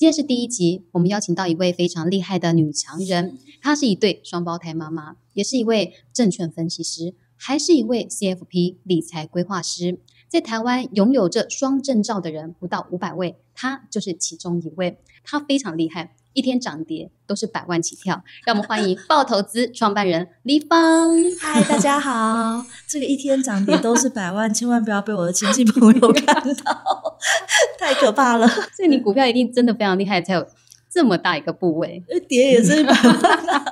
今天是第一集，我们邀请到一位非常厉害的女强人，她是一对双胞胎妈妈，也是一位证券分析师，还是一位 CFP 理财规划师。在台湾拥有这双证照的人不到五百位，她就是其中一位。她非常厉害，一天涨跌都是百万起跳。让我们欢迎爆投资创办人李芳。嗨，大家好！这个一天涨跌都是百万，千万不要被我的亲戚朋友看到，太可怕了。所以你股票一定真的非常厉害，才有这么大一个部位。跌也是百万。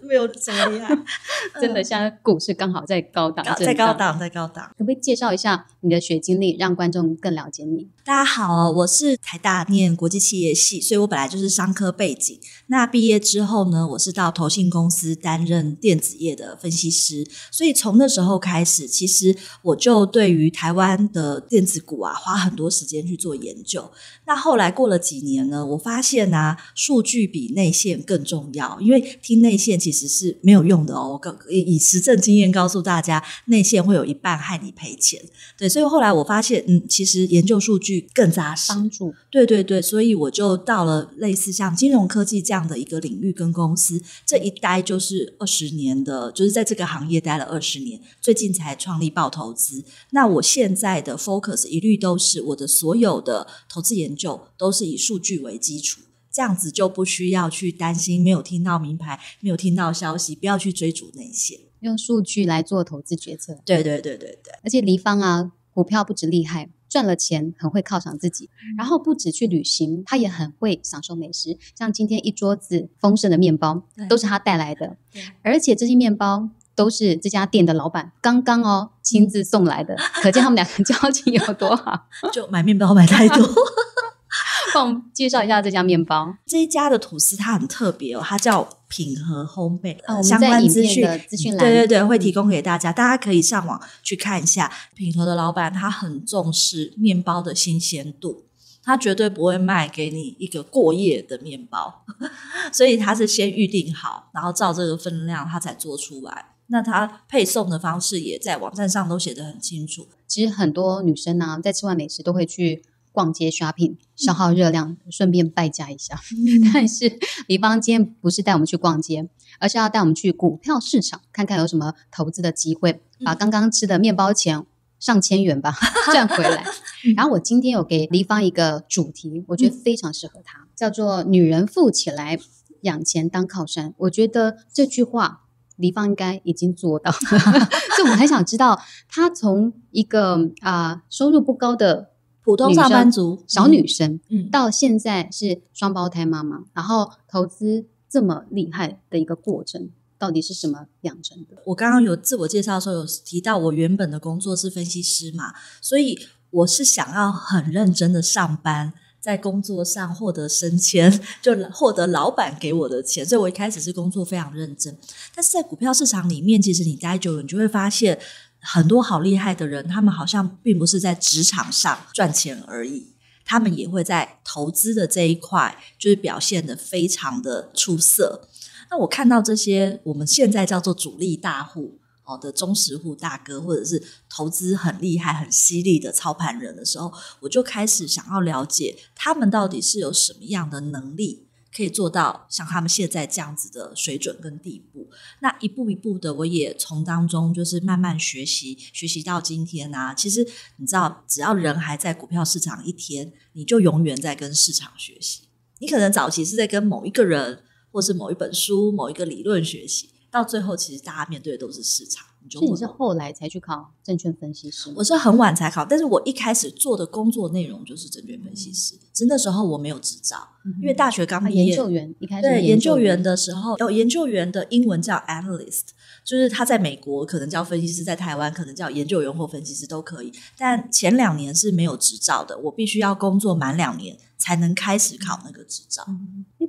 没有什么厉害，真的，现在股市刚好在高档，在高档，在高档。可不可以介绍一下你的学经历，让观众更了解你？大家好，我是台大念国际企业系，所以我本来就是商科背景。那毕业之后呢，我是到投信公司担任电子业的分析师。所以从那时候开始，其实我就对于台湾的电子股啊，花很多时间去做研究。那后来过了几年呢，我发现呢，数据比内线更重要，因为听内线。其实是没有用的哦。我告以实证经验告诉大家，内线会有一半害你赔钱。对，所以后来我发现，嗯，其实研究数据更扎实，帮助。对对对，所以我就到了类似像金融科技这样的一个领域跟公司，这一待就是二十年的，就是在这个行业待了二十年，最近才创立报投资。那我现在的 focus 一律都是我的所有的投资研究都是以数据为基础。这样子就不需要去担心没有听到名牌，没有听到消息，不要去追逐那些，用数据来做投资决策。对对对对对。而且黎芳啊，股票不止厉害，赚了钱很会犒赏自己，然后不止去旅行，他也很会享受美食。像今天一桌子丰盛的面包，都是他带来的。而且这些面包都是这家店的老板刚刚哦亲自送来的，可见他们两个交情有多好。就买面包买太多。帮我们介绍一下这家面包。这一家的吐司它很特别哦，它叫品和烘焙。哦，相关资讯资讯栏，对对对，会提供给大家，大家可以上网去看一下。品和的老板他很重视面包的新鲜度，他绝对不会卖给你一个过夜的面包，所以他是先预定好，然后照这个分量他才做出来。那他配送的方式也在网站上都写得很清楚。其实很多女生呢，在吃完美食都会去。逛街 shopping 消耗热量，顺便败家一下。但是李芳今天不是带我们去逛街，而是要带我们去股票市场看看有什么投资的机会，把刚刚吃的面包钱上千元吧 赚回来。然后我今天有给黎芳一个主题，我觉得非常适合她，叫做“女人富起来，养钱当靠山”。我觉得这句话黎芳应该已经做到，所以我们很想知道她从一个啊收入不高的。普通上班族小女生，嗯到现在是双胞胎妈妈，然后投资这么厉害的一个过程，到底是什么养成的？我刚刚有自我介绍的时候有提到，我原本的工作是分析师嘛，所以我是想要很认真的上班，在工作上获得升迁，就获得老板给我的钱，所以我一开始是工作非常认真。但是在股票市场里面，其实你待久了，你就会发现。很多好厉害的人，他们好像并不是在职场上赚钱而已，他们也会在投资的这一块，就是表现的非常的出色。那我看到这些我们现在叫做主力大户哦的忠实户大哥，或者是投资很厉害、很犀利的操盘人的时候，我就开始想要了解他们到底是有什么样的能力。可以做到像他们现在这样子的水准跟地步，那一步一步的，我也从当中就是慢慢学习，学习到今天啊。其实你知道，只要人还在股票市场一天，你就永远在跟市场学习。你可能早期是在跟某一个人，或是某一本书、某一个理论学习，到最后其实大家面对的都是市场。你是后来才去考证券分析师？我是很晚才考，但是我一开始做的工作内容就是证券分析师。只是那时候我没有执照，因为大学刚毕业。研究员一开始对研究员的时候，有研究员的英文叫 analyst，就是他在美国可能叫分析师，在台湾可能叫研究员或分析师都可以。但前两年是没有执照的，我必须要工作满两年才能开始考那个执照。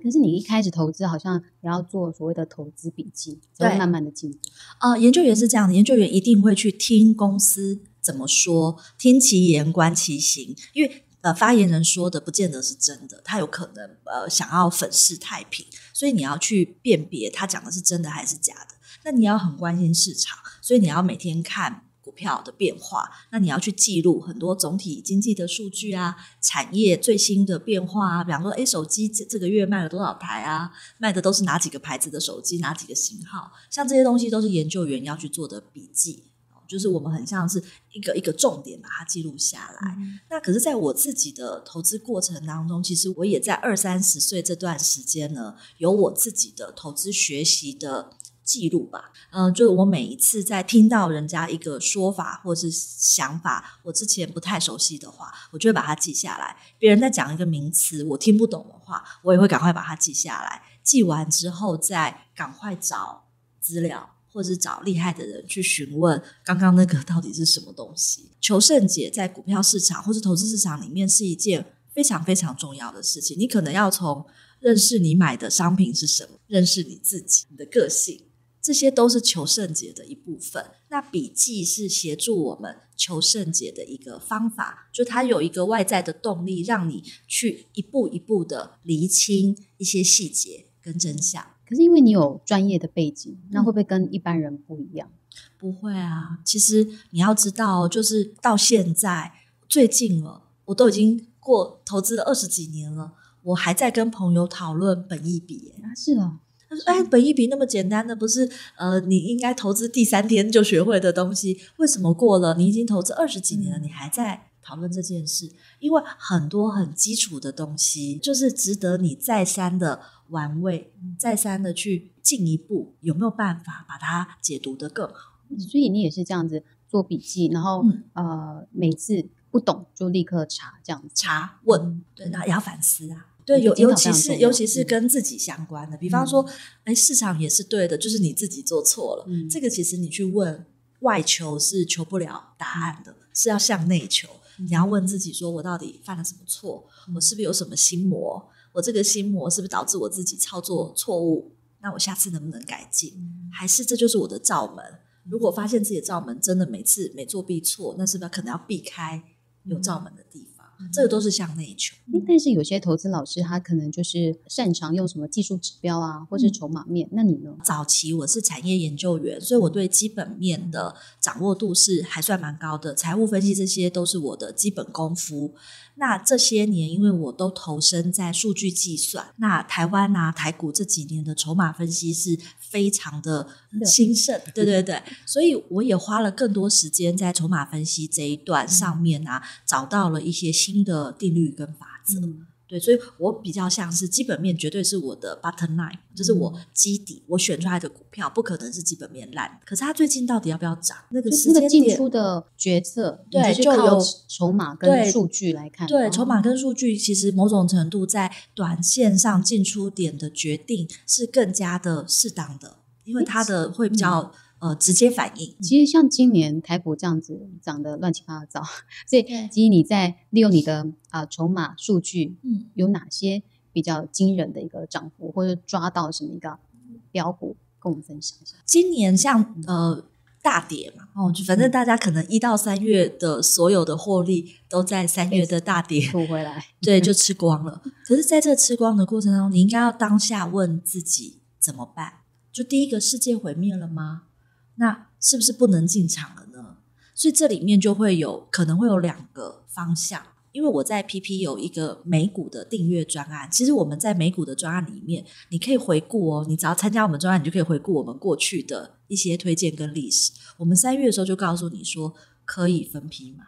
可是你一开始投资好像也要做所谓的投资笔记，才会慢慢的进步。啊，研究员是这样的，研究员一定会去听公公司怎么说，听其言观其行，因为呃发言人说的不见得是真的，他有可能呃想要粉饰太平，所以你要去辨别他讲的是真的还是假的。那你要很关心市场，所以你要每天看股票的变化，那你要去记录很多总体经济的数据啊，产业最新的变化啊，比方说，哎，手机这这个月卖了多少台啊？卖的都是哪几个牌子的手机，哪几个型号？像这些东西都是研究员要去做的笔记。就是我们很像是一个一个重点把它记录下来。那可是，在我自己的投资过程当中，其实我也在二三十岁这段时间呢，有我自己的投资学习的记录吧。嗯，就是我每一次在听到人家一个说法或是想法，我之前不太熟悉的话，我就会把它记下来。别人在讲一个名词，我听不懂的话，我也会赶快把它记下来。记完之后，再赶快找资料。或者是找厉害的人去询问刚刚那个到底是什么东西。求胜解在股票市场或是投资市场里面是一件非常非常重要的事情。你可能要从认识你买的商品是什么，认识你自己、你的个性，这些都是求胜解的一部分。那笔记是协助我们求胜解的一个方法，就它有一个外在的动力，让你去一步一步的厘清一些细节跟真相。可是因为你有专业的背景，那会不会跟一般人不一样？不会啊，其实你要知道，就是到现在最近了，我都已经过投资了二十几年了，我还在跟朋友讨论本益比。啊，是啊，他说：“哎，本益比那么简单的，不是呃，你应该投资第三天就学会的东西，为什么过了你已经投资二十几年了，你还在讨论这件事？因为很多很基础的东西，就是值得你再三的。”玩味，再三的去进一步，有没有办法把它解读的更好？所以你也是这样子做笔记，然后呃，每次不懂就立刻查，这样查问，对，那也要反思啊。对，尤尤其是尤其是跟自己相关的，比方说，哎，市场也是对的，就是你自己做错了。这个其实你去问外求是求不了答案的，是要向内求。你要问自己说，我到底犯了什么错？我是不是有什么心魔？我这个心魔是不是导致我自己操作错误？那我下次能不能改进？还是这就是我的罩门？如果发现自己的罩门真的每次每做必错，那是不是可能要避开有罩门的地方？这个都是向内求，但是有些投资老师他可能就是擅长用什么技术指标啊，或是筹码面。那你呢？早期我是产业研究员，所以我对基本面的掌握度是还算蛮高的，财务分析这些都是我的基本功夫。那这些年，因为我都投身在数据计算，那台湾啊台股这几年的筹码分析是非常的。兴盛，对对对，所以我也花了更多时间在筹码分析这一段上面啊，找到了一些新的定律跟法则。对，所以我比较像是基本面，绝对是我的 button line，就是我基底，我选出来的股票不可能是基本面烂。可是它最近到底要不要涨？那个那个进出的决策，对，就有筹码跟数据来看。对，筹码跟数据其实某种程度在短线上进出点的决定是更加的适当的，因为它的会比较。呃，直接反应。其实像今年台股这样子涨得乱七八糟，所以基于你在利用你的啊筹码数据，嗯，有哪些比较惊人的一个涨幅，或者抓到什么一个标股，跟我们分享一下。今年像呃大跌嘛，哦，就反正大家可能一到三月的所有的获利都在三月的大跌补回来，对，就 吃光了。可是在这吃光的过程当中，你应该要当下问自己怎么办？就第一个，世界毁灭了吗？那是不是不能进场了呢？所以这里面就会有可能会有两个方向，因为我在 PP 有一个美股的订阅专案。其实我们在美股的专案里面，你可以回顾哦，你只要参加我们专案，你就可以回顾我们过去的一些推荐跟历史。我们三月的时候就告诉你说可以分批买，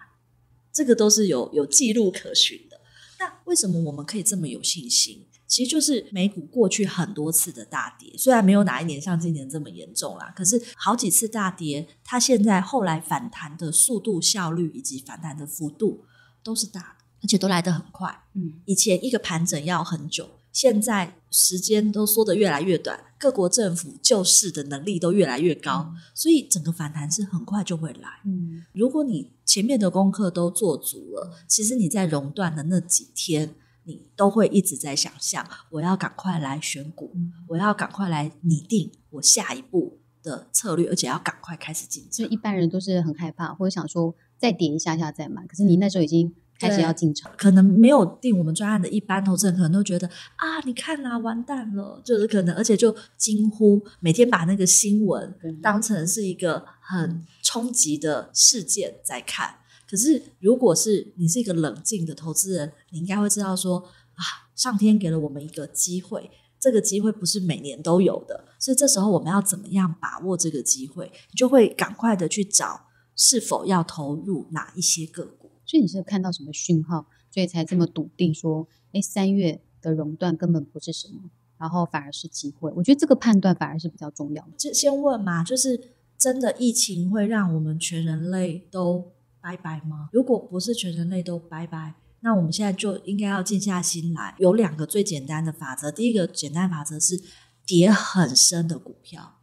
这个都是有有记录可循的。那为什么我们可以这么有信心？其实就是美股过去很多次的大跌，虽然没有哪一年像今年这么严重啦，可是好几次大跌，它现在后来反弹的速度、效率以及反弹的幅度都是大的，而且都来得很快。嗯，以前一个盘整要很久，现在时间都缩得越来越短，各国政府救市的能力都越来越高，所以整个反弹是很快就会来。嗯，如果你前面的功课都做足了，其实你在熔断的那几天。你都会一直在想象，我要赶快来选股，我要赶快来拟定我下一步的策略，而且要赶快开始进。所以一般人都是很害怕，或者想说再跌一下下再买。可是你那时候已经开始要进场。可能没有定我们专案的一般投资人，可能都觉得啊，你看啊，完蛋了，就是可能，而且就惊呼，每天把那个新闻当成是一个很冲击的事件在看。可是，如果是你是一个冷静的投资人，你应该会知道说啊，上天给了我们一个机会，这个机会不是每年都有的，所以这时候我们要怎么样把握这个机会？你就会赶快的去找是否要投入哪一些个股。所以你是看到什么讯号，所以才这么笃定说，哎，三月的熔断根本不是什么，然后反而是机会。我觉得这个判断反而是比较重要的。就先问嘛，就是真的疫情会让我们全人类都。拜拜吗？如果不是全人类都拜拜，那我们现在就应该要静下心来。有两个最简单的法则，第一个简单法则是跌很深的股票，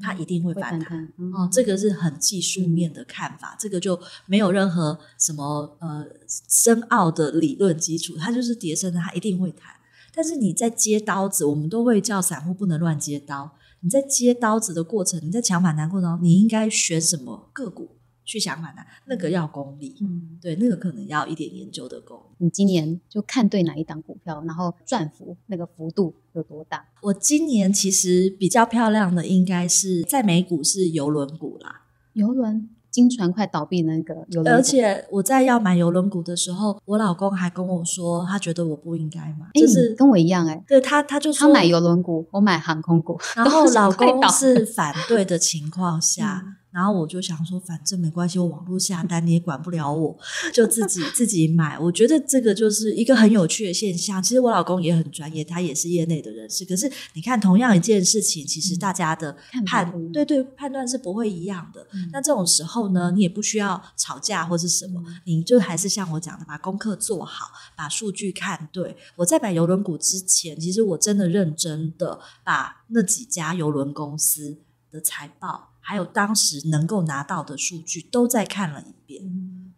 它一定会反弹。哦，这个是很技术面的看法，这个就没有任何什么呃深奥的理论基础，它就是跌深的，它一定会弹。但是你在接刀子，我们都会叫散户不能乱接刀。你在接刀子的过程，你在抢反弹过程中，你应该选什么个股？去想买的，那个要功力，嗯，对，那个可能要一点研究的功。你今年就看对哪一档股票，然后赚幅那个幅度有多大？我今年其实比较漂亮的，应该是在美股是游轮股啦，游轮。金船快倒闭那个游轮，而且我在要买游轮股的时候，我老公还跟我说，他觉得我不应该买，就是跟我一样哎，对他他就他买游轮股，我买航空股，然后 老公是反对的情况下。然后我就想说，反正没关系，我网络下单你也管不了我，就自己 自己买。我觉得这个就是一个很有趣的现象。其实我老公也很专业，他也是业内的人士。可是你看，同样一件事情，其实大家的判对对判断是不会一样的。那这种时候呢，你也不需要吵架或是什么，你就还是像我讲的，把功课做好，把数据看对。我在买邮轮股之前，其实我真的认真的把那几家邮轮公司的财报。还有当时能够拿到的数据都再看了一遍，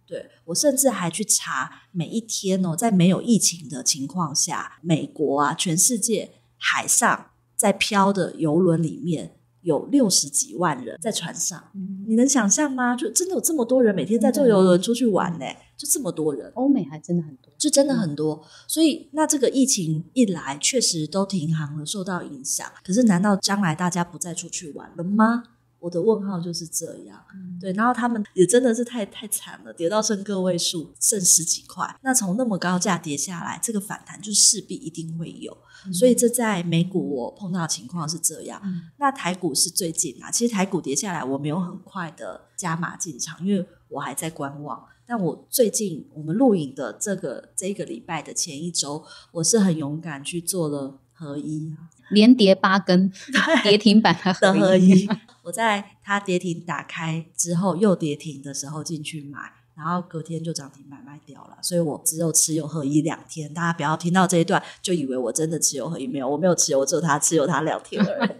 对我甚至还去查每一天哦，在没有疫情的情况下，美国啊，全世界海上在漂的游轮里面有六十几万人在船上，你能想象吗？就真的有这么多人每天在坐游轮出去玩呢？就这么多人，欧美还真的很多，就真的很多。所以那这个疫情一来，确实都停航了，受到影响。可是难道将来大家不再出去玩了吗？我的问号就是这样，对，然后他们也真的是太太惨了，跌到剩个位数，剩十几块。那从那么高价跌下来，这个反弹就势必一定会有。所以这在美股我碰到的情况是这样。那台股是最近啊，其实台股跌下来，我没有很快的加码进场，因为我还在观望。但我最近我们录影的这个这个礼拜的前一周，我是很勇敢去做了合一，连跌八根跌停板的合一。我在它跌停打开之后又跌停的时候进去买，然后隔天就涨停板卖掉了，所以我只有持有合一两天。大家不要听到这一段就以为我真的持有合一，没有，我没有持有，我只有它持有它两天而已。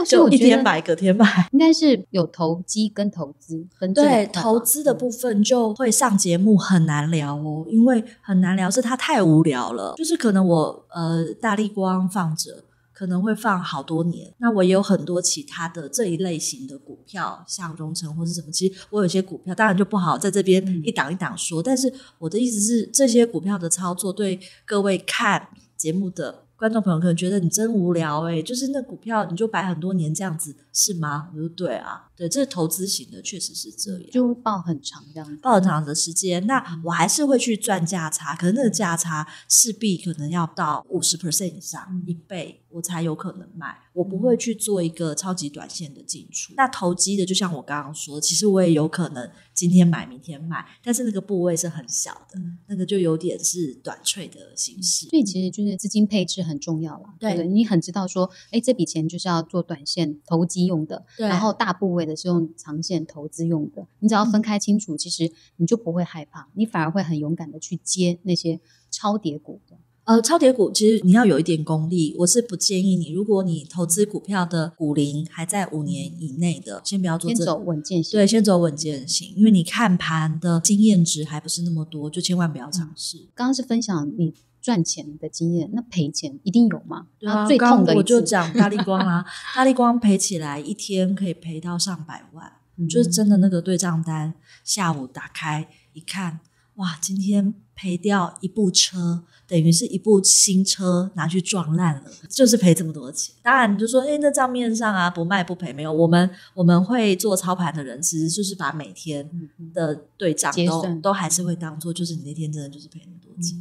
就一天买，隔天买，应该是有投机跟投资分对投资的部分就会上节目很难聊哦，因为很难聊是它太无聊了，就是可能我呃大力光放着。可能会放好多年，那我也有很多其他的这一类型的股票，像荣成或是什么。其实我有些股票，当然就不好在这边一档一档说。但是我的意思是，这些股票的操作对各位看节目的。观众朋友可能觉得你真无聊哎，就是那股票你就摆很多年这样子是吗？我说对啊，对，这是投资型的，确实是这样，就报很长这样，报很长的时间。那我还是会去赚价差，可是那个价差势必可能要到五十 percent 以上一倍，我才有可能卖。我不会去做一个超级短线的进出。那投机的，就像我刚刚说，其实我也有可能。今天买，明天卖，但是那个部位是很小的，那个就有点是短脆的形式。所以其实就是资金配置很重要了。对，你很知道说，哎，这笔钱就是要做短线投机用的，然后大部位的是用长线投资用的。你只要分开清楚，其实你就不会害怕，你反而会很勇敢的去接那些超跌股的。呃，超跌股其实你要有一点功力，我是不建议你。如果你投资股票的股龄还在五年以内的，先不要做，先走稳健型。对，先走稳健型，因为你看盘的经验值还不是那么多，就千万不要尝试。刚刚是分享你赚钱的经验，那赔钱一定有吗？对啊，最痛的我就讲大力光啊，大力光赔起来一天可以赔到上百万，就是真的那个对账单，下午打开一看。哇，今天赔掉一部车，等于是一部新车拿去撞烂了，就是赔这么多钱。当然，你就说，哎，那账面上啊，不卖不赔，没有。我们我们会做操盘的人，其实就是把每天的对账都都还是会当做，就是你那天真的就是赔那么多钱。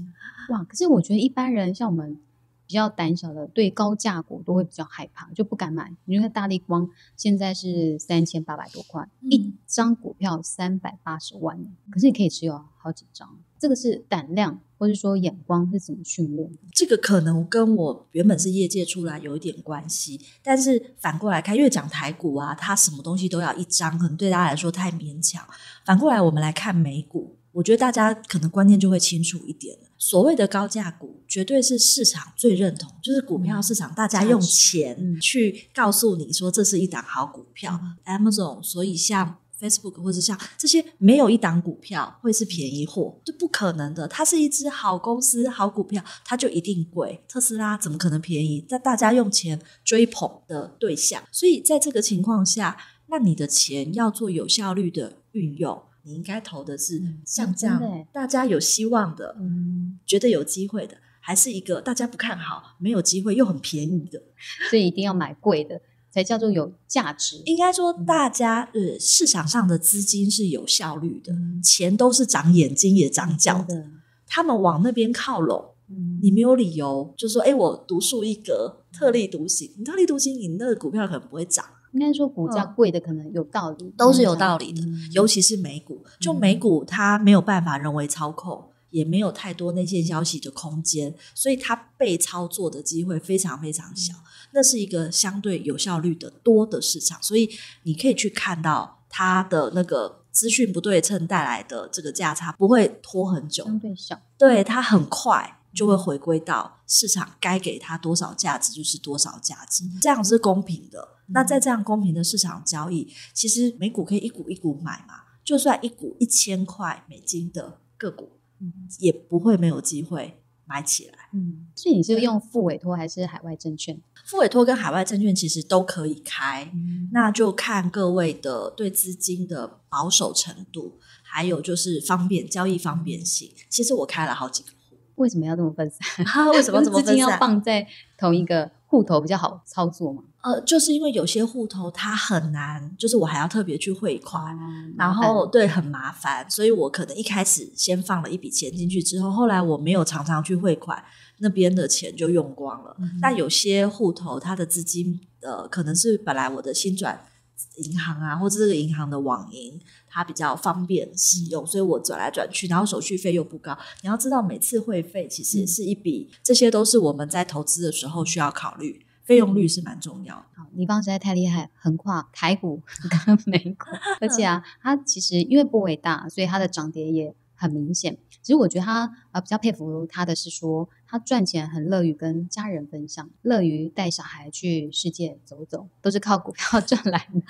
哇，可是我觉得一般人像我们。比较胆小的，对高价股都会比较害怕，就不敢买。你看大力光现在是三千八百多块一张股票，三百八十万，可是你可以持有好几张。这个是胆量，或者说眼光是怎么训练？这个可能跟我原本是业界出来有一点关系，但是反过来看，因为讲台股啊，它什么东西都要一张，可能对大家来说太勉强。反过来，我们来看美股。我觉得大家可能观念就会清楚一点了。所谓的高价股，绝对是市场最认同，就是股票市场大家用钱去告诉你说这是一档好股票。Amazon，所以像 Facebook 或者像这些，没有一档股票会是便宜货，这不可能的。它是一只好公司、好股票，它就一定贵。特斯拉怎么可能便宜？在大家用钱追捧的对象，所以在这个情况下，那你的钱要做有效率的运用。你应该投的是像这样大家有希望的，嗯觉得有机会的，还是一个大家不看好、没有机会又很便宜的，所以一定要买贵的才叫做有价值。应该说，大家呃市场上的资金是有效率的，钱都是长眼睛也长脚的，他们往那边靠拢，你没有理由就说，哎，我独树一格、特立独行。你特立独行，你那个股票可能不会涨。应该说股价贵的可能有道理，都是有道理的。尤其是美股，就美股它没有办法人为操控，也没有太多内线消息的空间，所以它被操作的机会非常非常小。那是一个相对有效率的多的市场，所以你可以去看到它的那个资讯不对称带来的这个价差不会拖很久，相对小，对它很快。就会回归到市场该给它多少价值就是多少价值，这样是公平的。那在这样公平的市场交易，其实美股可以一股一股买嘛，就算一股一千块美金的个股，也不会没有机会买起来。嗯，所以你是用副委托还是海外证券？副委托跟海外证券其实都可以开，那就看各位的对资金的保守程度，还有就是方便交易方便性。其实我开了好几个。为什么要这么分散？为什么这么 分散？资金要放在同一个户头比较好操作吗？呃，就是因为有些户头它很难，就是我还要特别去汇款，然后对很麻烦，所以我可能一开始先放了一笔钱进去，之后后来我没有常常去汇款，那边的钱就用光了。那有些户头它的资金呃，可能是本来我的新转银行啊，或者这个银行的网银。它比较方便使用，所以我转来转去，然后手续费又不高。你要知道，每次会费其实是一笔，这些都是我们在投资的时候需要考虑，费用率是蛮重要的。李邦实在太厉害，横跨台股跟美股，而且啊，它其实因为不伟大，所以它的涨跌也。很明显，其实我觉得他呃比较佩服他的是说，他赚钱很乐于跟家人分享，乐于带小孩去世界走走，都是靠股票 赚来的。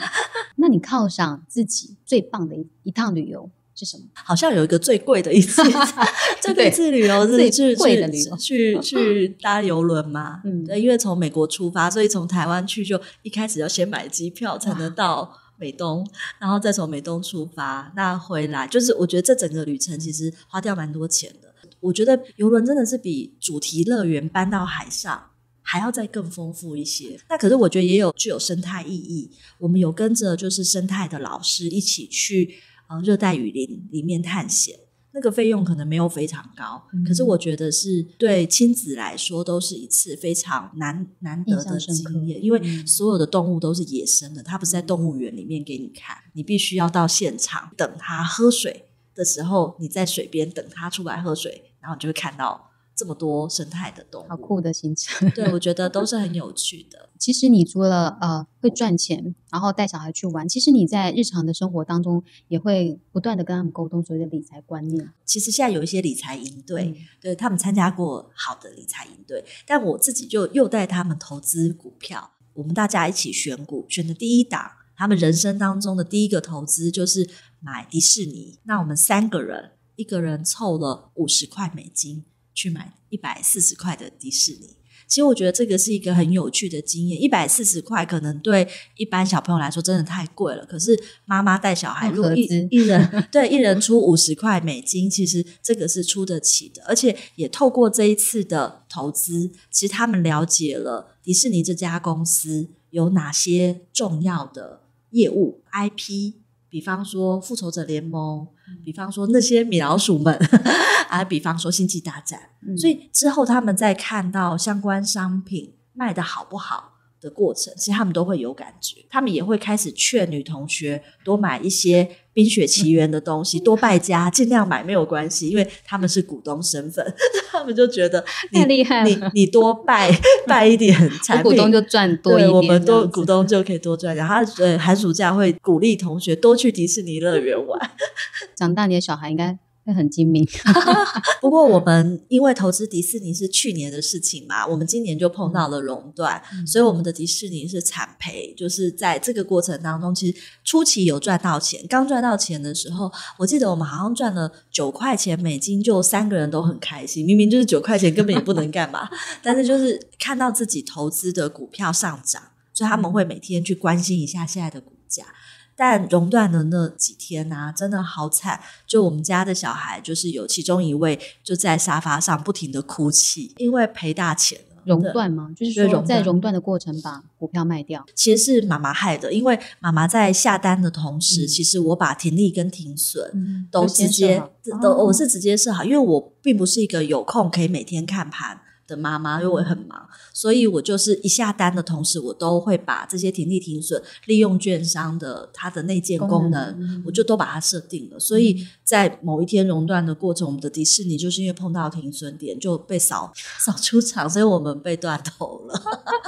那你犒赏自己最棒的一一趟旅游是什么？好像有一个最贵的一次，最次旅游是最贵的旅游，去去搭游轮嘛？嗯，对，因为从美国出发，所以从台湾去就一开始要先买机票才能到。美东，然后再从美东出发，那回来就是我觉得这整个旅程其实花掉蛮多钱的。我觉得游轮真的是比主题乐园搬到海上还要再更丰富一些。那可是我觉得也有具有生态意义。我们有跟着就是生态的老师一起去呃热带雨林里面探险。那个费用可能没有非常高，可是我觉得是对亲子来说都是一次非常难难得的经验，因为所有的动物都是野生的，它不是在动物园里面给你看，你必须要到现场等它喝水的时候，你在水边等它出来喝水，然后你就会看到。这么多生态的动物，好酷的行程，对我觉得都是很有趣的。其实你除了呃会赚钱，然后带小孩去玩，其实你在日常的生活当中也会不断的跟他们沟通所谓的理财观念。其实现在有一些理财营队，对他们参加过好的理财营队，但我自己就又带他们投资股票，我们大家一起选股，选的第一档，他们人生当中的第一个投资就是买迪士尼。那我们三个人，一个人凑了五十块美金。去买一百四十块的迪士尼，其实我觉得这个是一个很有趣的经验。一百四十块可能对一般小朋友来说真的太贵了，可是妈妈带小孩，如果一一人 对一人出五十块美金，其实这个是出得起的。而且也透过这一次的投资，其实他们了解了迪士尼这家公司有哪些重要的业务 IP，比方说复仇者联盟。比方说那些米老鼠们啊，比方说星际大战，所以之后他们在看到相关商品卖的好不好的过程，其实他们都会有感觉，他们也会开始劝女同学多买一些。冰雪奇缘的东西多败家，尽量买没有关系，因为他们是股东身份，他们就觉得太厉害了。你你多败 败一点 产品，股东就赚多一点。我们多股东就可以多赚。点。他呃，寒暑假会鼓励同学多去迪士尼乐园玩。长大你的小孩应该。很精明，不过我们因为投资迪士尼是去年的事情嘛，我们今年就碰到了熔断，所以我们的迪士尼是惨赔。就是在这个过程当中，其实初期有赚到钱，刚赚到钱的时候，我记得我们好像赚了九块钱美金，就三个人都很开心。明明就是九块钱，根本也不能干嘛，但是就是看到自己投资的股票上涨，所以他们会每天去关心一下现在的股价。但熔断的那几天呐，真的好惨！就我们家的小孩，就是有其中一位就在沙发上不停的哭泣，因为赔大钱了。熔断吗？就是说在熔断的过程把股票卖掉，其实是妈妈害的。因为妈妈在下单的同时，其实我把停利跟停损都直接都我是直接设好，因为我并不是一个有空可以每天看盘。的妈妈，因为我很忙，所以我就是一下单的同时，我都会把这些停利停损利用券商的它的内建功能，我就都把它设定了。所以在某一天熔断的过程，我们的迪士尼就是因为碰到停损点就被扫 扫出场，所以我们被断头了。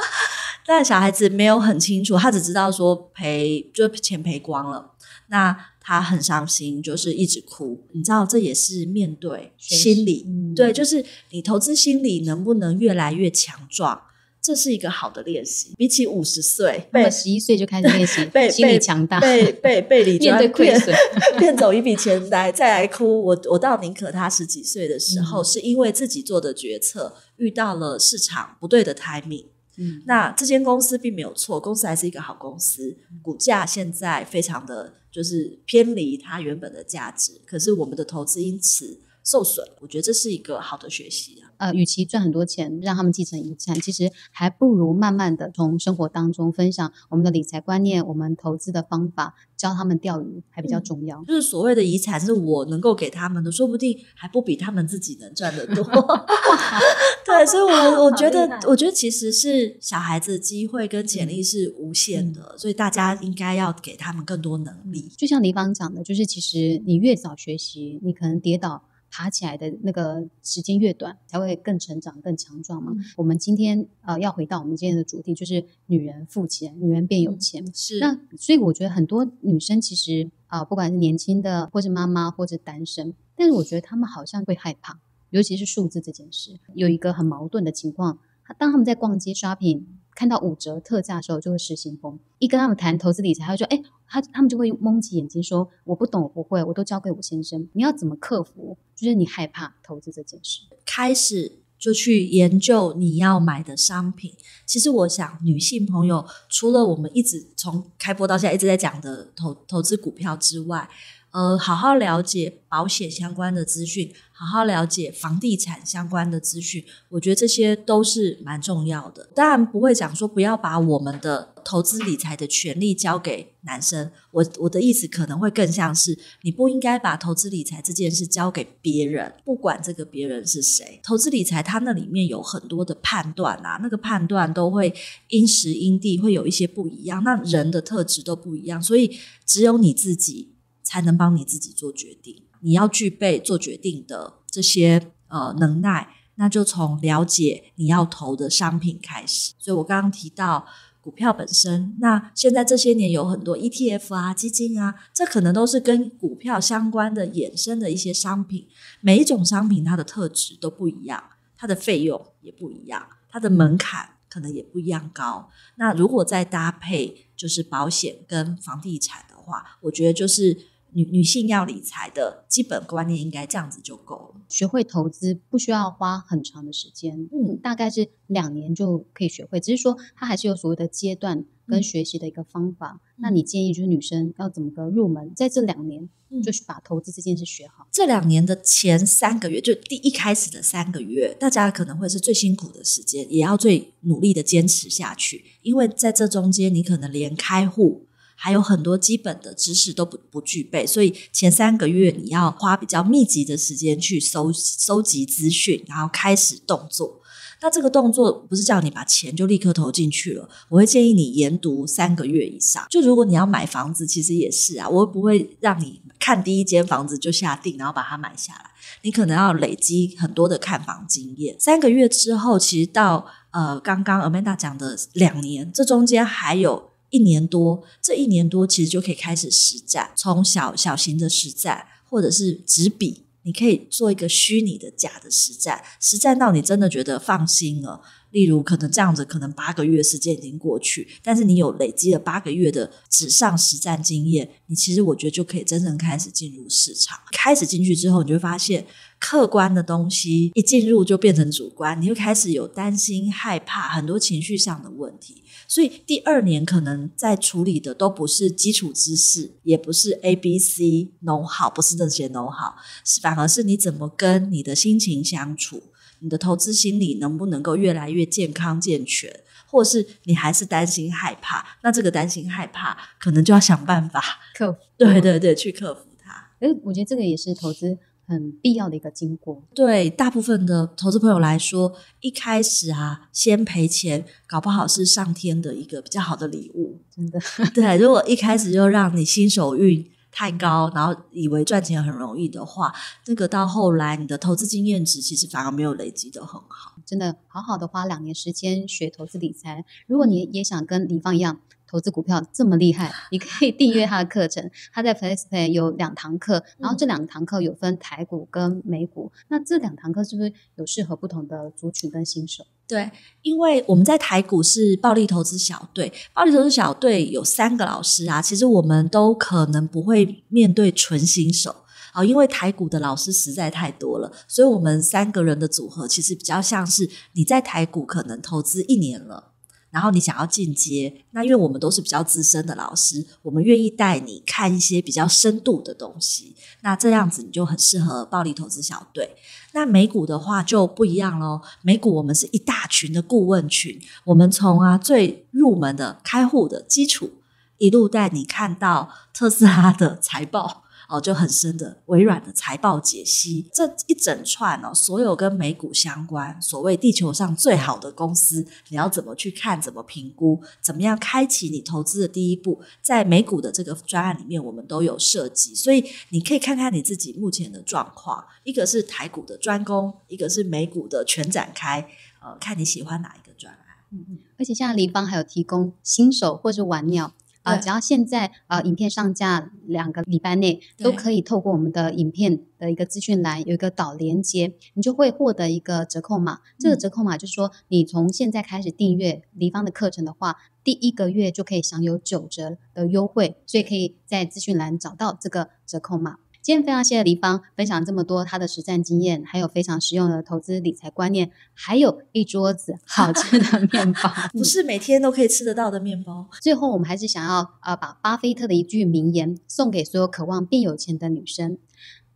但小孩子没有很清楚，他只知道说赔就钱赔光了。那他很伤心，就是一直哭。你知道，这也是面对心理，对，就是你投资心理能不能越来越强壮，这是一个好的练习。比起五十岁，被十一岁就开始练习，心理强大，被被被理面对亏损，骗走一笔钱来再来哭。我我倒宁可他十几岁的时候，是因为自己做的决策遇到了市场不对的 timing。嗯，那这间公司并没有错，公司还是一个好公司，股价现在非常的。就是偏离它原本的价值，可是我们的投资因此受损。我觉得这是一个好的学习啊。呃，与其赚很多钱让他们继承遗产，其实还不如慢慢的从生活当中分享我们的理财观念、我们投资的方法，教他们钓鱼还比较重要。就是所谓的遗产是我能够给他们的，说不定还不比他们自己能赚得多。对，所以，我我觉得，我觉得其实是小孩子机会跟潜力是无限的，所以大家应该要给他们更多能力。就像李芳讲的，就是其实你越早学习，你可能跌倒爬起来的那个时间越短，才会更成长、更强壮嘛。我们今天呃要回到我们今天的主题，就是女人富起来，女人变有钱。是那，所以我觉得很多女生其实啊，不管是年轻的，或是妈妈，或者单身，但是我觉得她们好像会害怕。尤其是数字这件事，有一个很矛盾的情况。当他们在逛街 shopping 看到五折特价的时候，就会失心疯。一跟他们谈投资理财，他就说：“哎，他他们就会蒙起眼睛说，我不懂，我不会，我都交给我先生。你要怎么克服？就是你害怕投资这件事，开始就去研究你要买的商品。其实我想，女性朋友除了我们一直从开播到现在一直在讲的投投资股票之外。”呃，好好了解保险相关的资讯，好好了解房地产相关的资讯，我觉得这些都是蛮重要的。当然不会讲说不要把我们的投资理财的权利交给男生，我我的意思可能会更像是，你不应该把投资理财这件事交给别人，不管这个别人是谁。投资理财它那里面有很多的判断啊，那个判断都会因时因地会有一些不一样，那人的特质都不一样，所以只有你自己。才能帮你自己做决定。你要具备做决定的这些呃能耐，那就从了解你要投的商品开始。所以我刚刚提到股票本身，那现在这些年有很多 ETF 啊、基金啊，这可能都是跟股票相关的衍生的一些商品。每一种商品它的特质都不一样，它的费用也不一样，它的门槛可能也不一样高。那如果再搭配就是保险跟房地产的话，我觉得就是。女女性要理财的基本观念，应该这样子就够了。学会投资不需要花很长的时间，嗯，大概是两年就可以学会。只是说它还是有所谓的阶段跟学习的一个方法。那你建议就是女生要怎么个入门？在这两年，就是把投资这件事学好。这两年的前三个月，就第一开始的三个月，大家可能会是最辛苦的时间，也要最努力的坚持下去，因为在这中间，你可能连开户。还有很多基本的知识都不不具备，所以前三个月你要花比较密集的时间去收收集资讯，然后开始动作。那这个动作不是叫你把钱就立刻投进去了，我会建议你研读三个月以上。就如果你要买房子，其实也是啊，我不会让你看第一间房子就下定，然后把它买下来。你可能要累积很多的看房经验。三个月之后，其实到呃刚刚 Amanda 讲的两年，这中间还有。一年多，这一年多其实就可以开始实战，从小小型的实战，或者是纸笔，你可以做一个虚拟的假的实战，实战到你真的觉得放心了。例如，可能这样子，可能八个月时间已经过去，但是你有累积了八个月的纸上实战经验，你其实我觉得就可以真正开始进入市场。开始进去之后，你就会发现客观的东西一进入就变成主观，你就开始有担心、害怕很多情绪上的问题。所以第二年可能在处理的都不是基础知识，也不是 A B C 弄好，不是那些弄好，是反而是你怎么跟你的心情相处，你的投资心理能不能够越来越健康健全，或是你还是担心害怕，那这个担心害怕可能就要想办法克服，对对对，去克服它。哎，我觉得这个也是投资。很必要的一个经过，对大部分的投资朋友来说，一开始啊，先赔钱，搞不好是上天的一个比较好的礼物，真的。对，如果一开始就让你新手运太高，然后以为赚钱很容易的话，那个到后来你的投资经验值其实反而没有累积的很好。真的，好好的花两年时间学投资理财，如果你也想跟李芳一样。投资股票这么厉害，你可以订阅他的课程。他在 FlexPay 有两堂课，然后这两堂课有分台股跟美股。那这两堂课是不是有适合不同的族群跟新手？对，因为我们在台股是暴力投资小队，暴力投资小队有三个老师啊。其实我们都可能不会面对纯新手啊，因为台股的老师实在太多了，所以我们三个人的组合其实比较像是你在台股可能投资一年了。然后你想要进阶，那因为我们都是比较资深的老师，我们愿意带你看一些比较深度的东西。那这样子你就很适合暴力投资小队。那美股的话就不一样喽，美股我们是一大群的顾问群，我们从啊最入门的开户的基础，一路带你看到特斯拉的财报。哦，就很深的微软的财报解析，这一整串哦，所有跟美股相关，所谓地球上最好的公司，你要怎么去看，怎么评估，怎么样开启你投资的第一步，在美股的这个专案里面，我们都有涉及，所以你可以看看你自己目前的状况，一个是台股的专攻，一个是美股的全展开，呃，看你喜欢哪一个专案。嗯嗯，而且像黎邦还有提供新手或是晚鸟。啊，只要现在啊，影片上架两个礼拜内，都可以透过我们的影片的一个资讯栏有一个导连接，你就会获得一个折扣码。这个折扣码就是说，你从现在开始订阅黎方的课程的话，第一个月就可以享有九折的优惠，所以可以在资讯栏找到这个折扣码。今天非常谢谢黎芳分享这么多他的实战经验，还有非常实用的投资理财观念，还有一桌子好吃的 面包，不是每天都可以吃得到的面包。最后，我们还是想要呃把巴菲特的一句名言送给所有渴望变有钱的女生。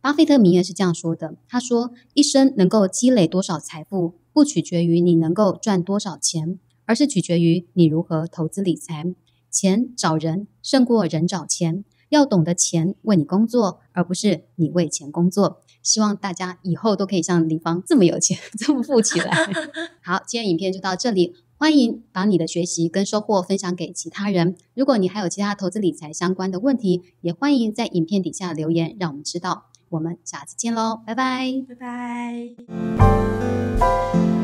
巴菲特名言是这样说的：他说，一生能够积累多少财富，不取决于你能够赚多少钱，而是取决于你如何投资理财。钱找人胜过人找钱。要懂得钱为你工作，而不是你为钱工作。希望大家以后都可以像李芳这么有钱，这么富起来。好，今天影片就到这里，欢迎把你的学习跟收获分享给其他人。如果你还有其他投资理财相关的问题，也欢迎在影片底下留言，让我们知道。我们下次见喽，拜拜，拜拜。